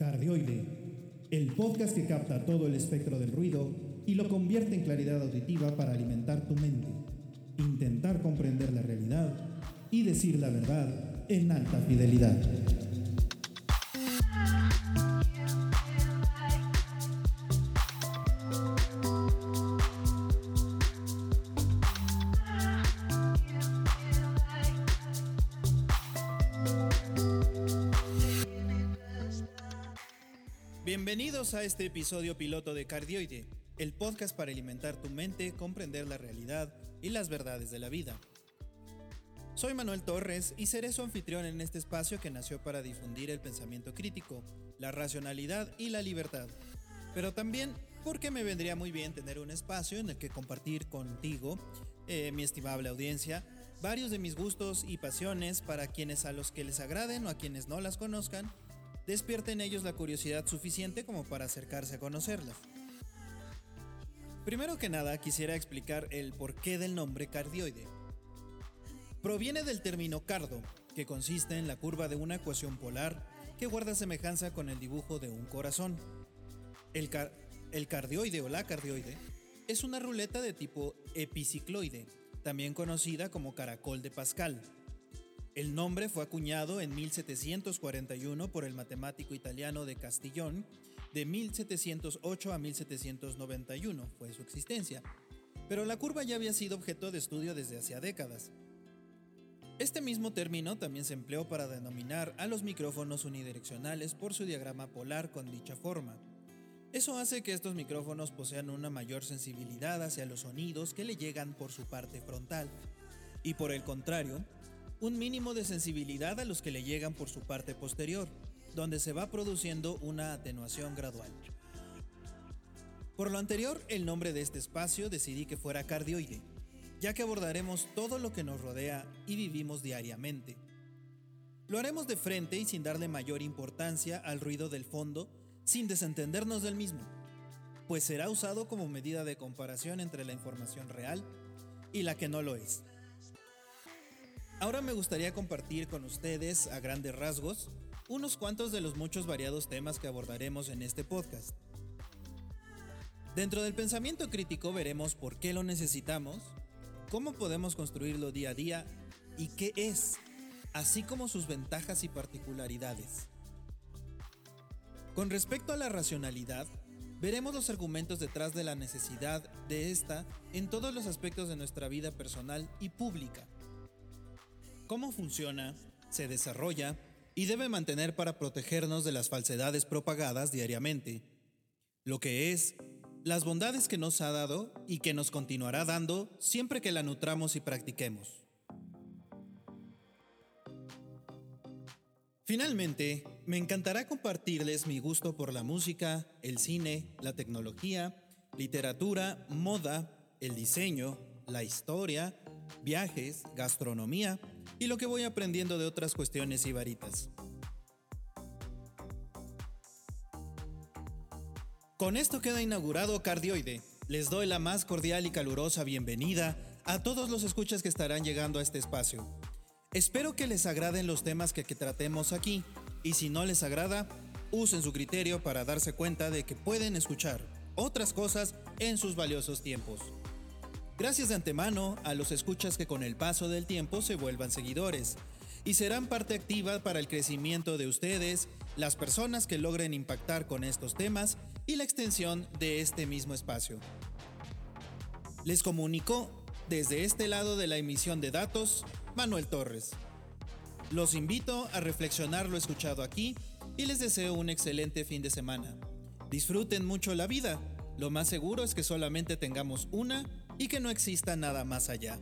Cardioide, el podcast que capta todo el espectro del ruido y lo convierte en claridad auditiva para alimentar tu mente, intentar comprender la realidad y decir la verdad en alta fidelidad. Bienvenidos a este episodio piloto de Cardioide, el podcast para alimentar tu mente, comprender la realidad y las verdades de la vida. Soy Manuel Torres y seré su anfitrión en este espacio que nació para difundir el pensamiento crítico, la racionalidad y la libertad. Pero también porque me vendría muy bien tener un espacio en el que compartir contigo, eh, mi estimable audiencia, varios de mis gustos y pasiones para quienes a los que les agraden o a quienes no las conozcan despierte en ellos la curiosidad suficiente como para acercarse a conocerlas. Primero que nada, quisiera explicar el porqué del nombre cardioide. Proviene del término cardo, que consiste en la curva de una ecuación polar que guarda semejanza con el dibujo de un corazón. El, el cardioide o la cardioide es una ruleta de tipo epicicloide, también conocida como caracol de Pascal el nombre fue acuñado en 1741 por el matemático italiano de Castillón, de 1708 a 1791 fue su existencia, pero la curva ya había sido objeto de estudio desde hacía décadas. Este mismo término también se empleó para denominar a los micrófonos unidireccionales por su diagrama polar con dicha forma. Eso hace que estos micrófonos posean una mayor sensibilidad hacia los sonidos que le llegan por su parte frontal, y por el contrario, un mínimo de sensibilidad a los que le llegan por su parte posterior, donde se va produciendo una atenuación gradual. Por lo anterior, el nombre de este espacio decidí que fuera cardioide, ya que abordaremos todo lo que nos rodea y vivimos diariamente. Lo haremos de frente y sin darle mayor importancia al ruido del fondo, sin desentendernos del mismo, pues será usado como medida de comparación entre la información real y la que no lo es. Ahora me gustaría compartir con ustedes, a grandes rasgos, unos cuantos de los muchos variados temas que abordaremos en este podcast. Dentro del pensamiento crítico veremos por qué lo necesitamos, cómo podemos construirlo día a día y qué es, así como sus ventajas y particularidades. Con respecto a la racionalidad, veremos los argumentos detrás de la necesidad de esta en todos los aspectos de nuestra vida personal y pública cómo funciona, se desarrolla y debe mantener para protegernos de las falsedades propagadas diariamente, lo que es las bondades que nos ha dado y que nos continuará dando siempre que la nutramos y practiquemos. Finalmente, me encantará compartirles mi gusto por la música, el cine, la tecnología, literatura, moda, el diseño, la historia, viajes, gastronomía y lo que voy aprendiendo de otras cuestiones y varitas. Con esto queda inaugurado Cardioide. Les doy la más cordial y calurosa bienvenida a todos los escuchas que estarán llegando a este espacio. Espero que les agraden los temas que, que tratemos aquí y si no les agrada, usen su criterio para darse cuenta de que pueden escuchar otras cosas en sus valiosos tiempos. Gracias de antemano a los escuchas que con el paso del tiempo se vuelvan seguidores y serán parte activa para el crecimiento de ustedes, las personas que logren impactar con estos temas y la extensión de este mismo espacio. Les comunicó desde este lado de la emisión de datos Manuel Torres. Los invito a reflexionar lo escuchado aquí y les deseo un excelente fin de semana. Disfruten mucho la vida. Lo más seguro es que solamente tengamos una y que no exista nada más allá.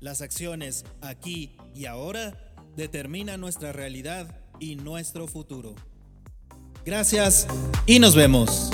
Las acciones aquí y ahora determinan nuestra realidad y nuestro futuro. Gracias y nos vemos.